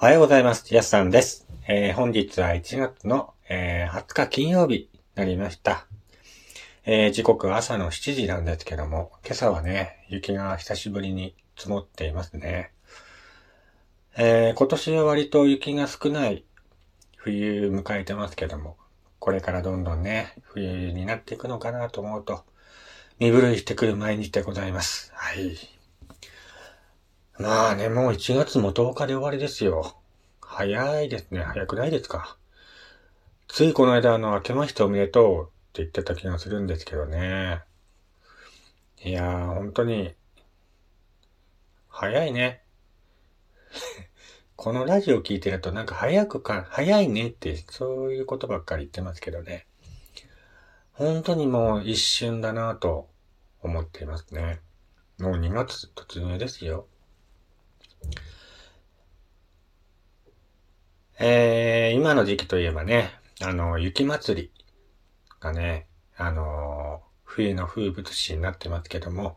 おはようございます。やすさんです。えー本日は1月の、えー20日金曜日になりました。えー時刻は朝の7時なんですけども、今朝はね、雪が久しぶりに積もっていますね。えー今年は割と雪が少ない冬迎えてますけども、これからどんどんね、冬になっていくのかなと思うと、身震いしてくる毎日でございます。はい。まあね、もう1月も10日で終わりですよ。早いですね。早くないですか。ついこの間、あの、明けましておめでとうって言ってた気がするんですけどね。いやー、本当に、早いね。このラジオ聞いてるとなんか早くか、早いねって、そういうことばっかり言ってますけどね。本当にもう一瞬だなぁと思っていますね。もう2月突入ですよ。えー、今の時期といえばね、あの、雪祭りがね、あの、冬の風物詩になってますけども、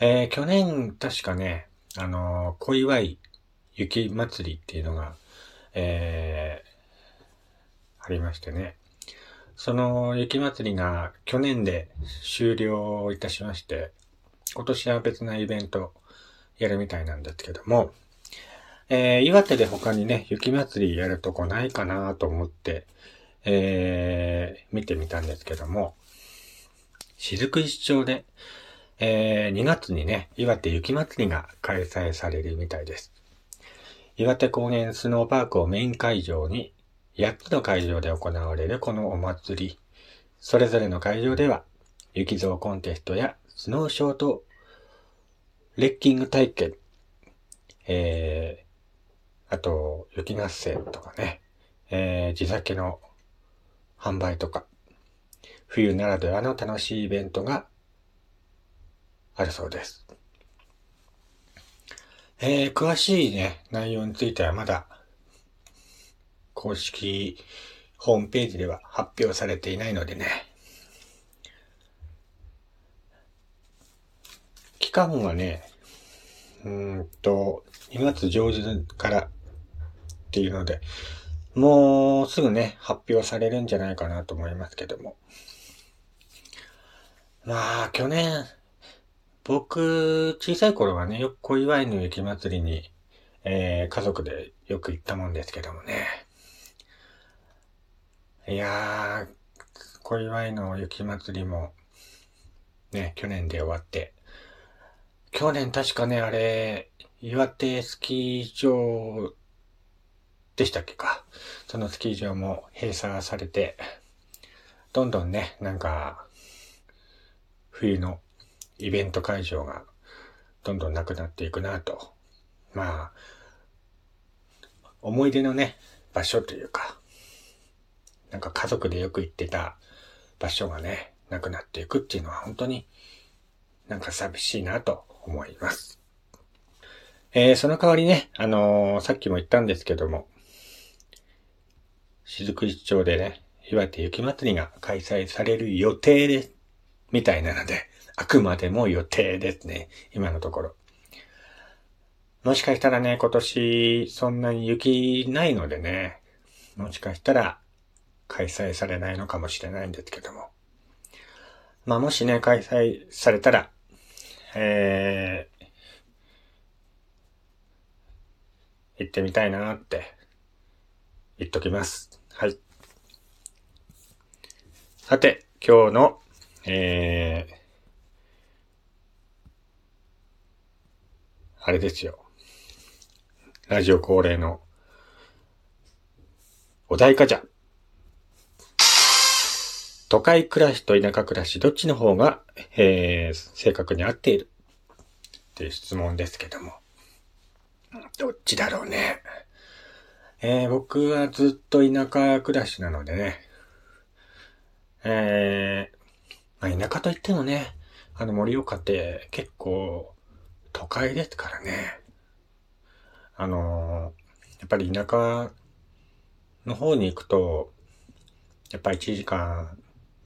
えー、去年確かね、あの、小祝い雪祭りっていうのが、えー、ありましてね。その雪祭りが去年で終了いたしまして、今年は別なイベントやるみたいなんですけども、えー、岩手で他にね、雪祭りやるとこないかなと思って、えー、見てみたんですけども、雫石町で、えー、2月にね、岩手雪祭りが開催されるみたいです。岩手高原スノーパークをメイン会場に、8つの会場で行われるこのお祭り。それぞれの会場では、雪像コンテストやスノーショートレッキング体験、えー、あと、雪合戦とかね、えー、地酒の販売とか、冬ならではの楽しいイベントがあるそうです。えー、詳しいね、内容についてはまだ、公式ホームページでは発表されていないのでね。間はね、うんと、2月上旬からっていうので、もうすぐね、発表されるんじゃないかなと思いますけども。まあ、去年、僕、小さい頃はね、よく小祝いの雪祭りに、えー、家族でよく行ったもんですけどもね。いやー、小祝いの雪祭りも、ね、去年で終わって。去年確かね、あれ、岩手スキー場でしたっけか。そのスキー場も閉鎖されて、どんどんね、なんか、冬のイベント会場がどんどんなくなっていくなと。まあ、思い出のね、場所というか、なんか家族でよく行ってた場所がね、なくなっていくっていうのは本当になんか寂しいなと思います。えー、その代わりね、あのーさっきも言ったんですけども、雫石町でね、岩手雪祭りが開催される予定です。みたいなので、あくまでも予定ですね。今のところ。もしかしたらね、今年そんなに雪ないのでね、もしかしたら開催されないのかもしれないんですけども。まあもしね、開催されたら、えー、行ってみたいなって言っときます。はい。さて、今日の、えー、あれですよ。ラジオ恒例のお題ガチャ。都会暮らしと田舎暮らし、どっちの方が、えー、正確に合っている？っていう質問ですけども。どっちだろうね？えー、僕はずっと田舎暮らしなのでね。えー、まあ、田舎といってもね、あの盛岡って結構都会ですからね。あのーやっぱり田舎の方に行くと、やっぱり1時間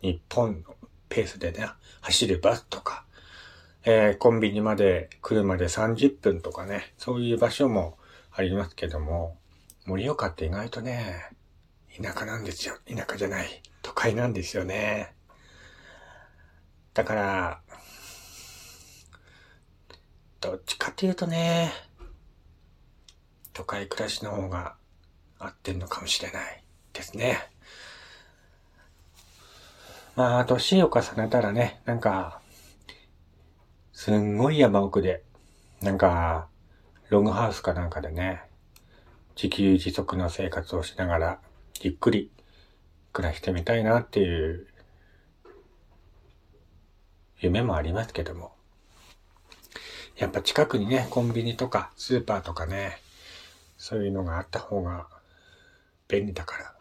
に1本のペースでね、走るバスとか、えーコンビニまで車で30分とかね、そういう場所もありますけども、盛岡って意外とね、田舎なんですよ。田舎じゃない。都会なんですよね。だから、どっちかっていうとね、都会暮らしの方が合ってんのかもしれないですね。まあ、年を重ねたらね、なんか、すんごい山奥で、なんか、ログハウスかなんかでね、自給自足の生活をしながら、ゆっくり暮らしてみたいなっていう夢もありますけども。やっぱ近くにね、コンビニとかスーパーとかね、そういうのがあった方が便利だから、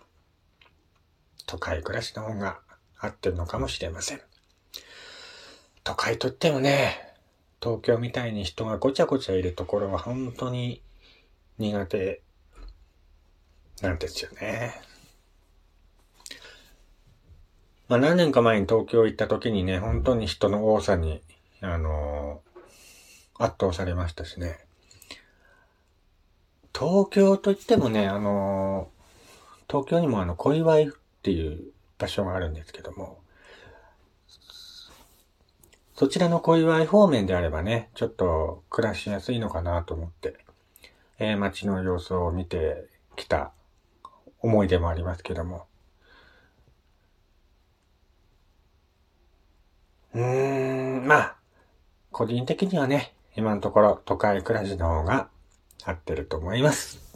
都会暮らしの方が合ってるのかもしれません。都会とってもね、東京みたいに人がごちゃごちゃいるところは本当に苦手なんですよね。まあ何年か前に東京行った時にね、本当に人の多さに、あのー、圧倒されましたしね。東京といってもね、あのー、東京にもあの、小祝っていう場所があるんですけども、そちらの小祝方面であればね、ちょっと暮らしやすいのかなと思って、えー、街の様子を見てきた思い出もありますけども。うーん、まあ、個人的にはね、今のところ都会暮らしの方が合ってると思います。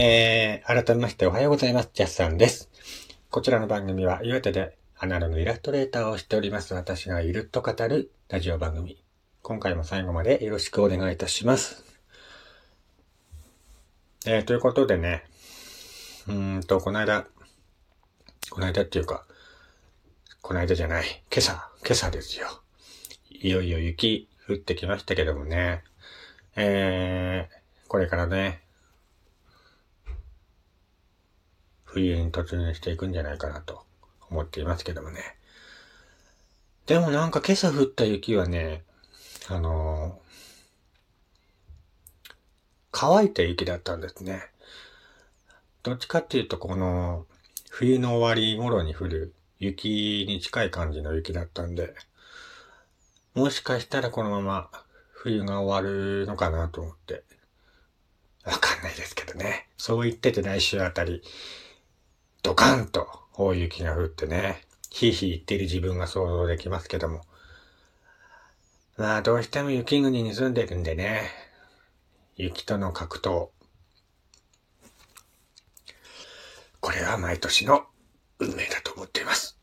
えー、改めましておはようございます。ジャスさんです。こちらの番組は岩手でアナログイラストレーターをしております私がいると語るラジオ番組。今回も最後までよろしくお願いいたします。えー、ということでね、うーんと、この間、この間っていうか、この間じゃない、今朝、今朝ですよ。いよいよ雪降ってきましたけどもね、えー、これからね、冬に突入していくんじゃないかなと思っていますけどもね。でもなんか今朝降った雪はね、あのー、乾いた雪だったんですね。どっちかっていうとこの冬の終わり頃に降る雪に近い感じの雪だったんで、もしかしたらこのまま冬が終わるのかなと思って。わかんないですけどね。そう言ってて来週あたり、ドカンと大雪が降ってね、ひいひい言ってる自分が想像できますけども。まあ、どうしても雪国に住んでるんでね、雪との格闘。これは毎年の運命だと思っています。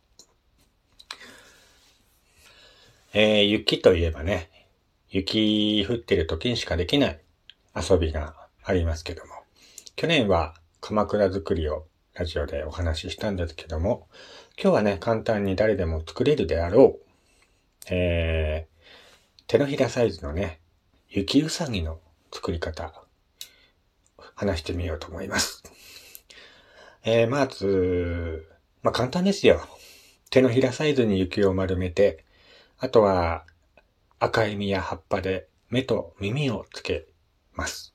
えー、雪といえばね、雪降ってる時にしかできない遊びがありますけども、去年は鎌倉作りをラジオでお話ししたんですけども、今日はね、簡単に誰でも作れるであろう、えー、手のひらサイズのね、雪うさぎの作り方、話してみようと思います。えー、まず、まあ、簡単ですよ。手のひらサイズに雪を丸めて、あとは赤い実や葉っぱで目と耳をつけます。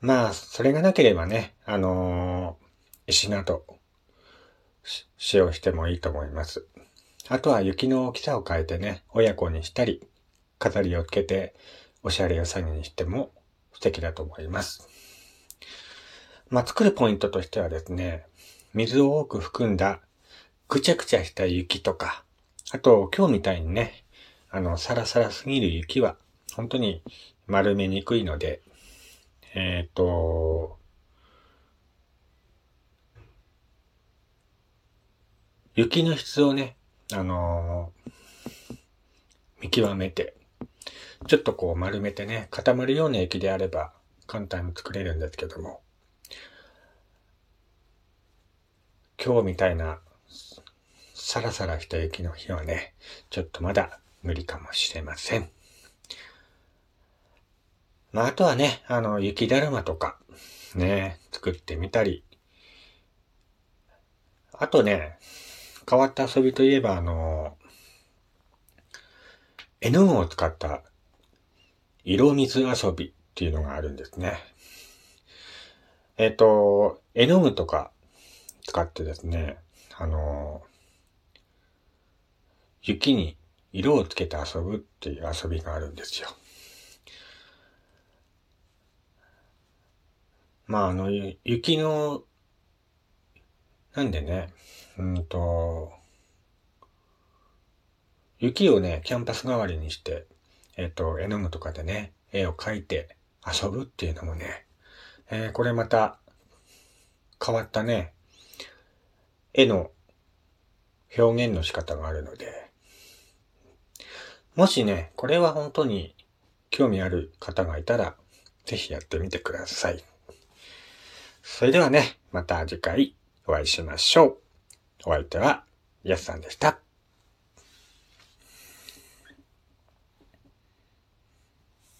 まあ、それがなければね、あのー、石など、使用してもいいと思います。あとは雪の大きさを変えてね、親子にしたり、飾りをつけて、おしゃれをさぎにしても素敵だと思います。まあ、作るポイントとしてはですね、水を多く含んだ、ぐちゃぐちゃした雪とか、あと、今日みたいにね、あの、サラサラすぎる雪は、本当に丸めにくいので、えっ、ー、と、雪の質をね、あのー、見極めて、ちょっとこう丸めてね、固まるような雪であれば簡単に作れるんですけども、今日みたいなサラサラした雪の日はね、ちょっとまだ無理かもしれません。まあ、あとはね、あの、雪だるまとか、ね、作ってみたり。あとね、変わった遊びといえば、あの、絵の具を使った色水遊びっていうのがあるんですね。えっ、と、絵の具とか使ってですね、あの、雪に色をつけて遊ぶっていう遊びがあるんですよ。まあ、あの、雪の、なんでね、うんと、雪をね、キャンパス代わりにして、えっ、と、絵の具とかでね、絵を描いて遊ぶっていうのもね、えー、これまた変わったね、絵の表現の仕方があるので、もしね、これは本当に興味ある方がいたら、ぜひやってみてください。それではね、また次回お会いしましょう。お相手は、やすさんでした。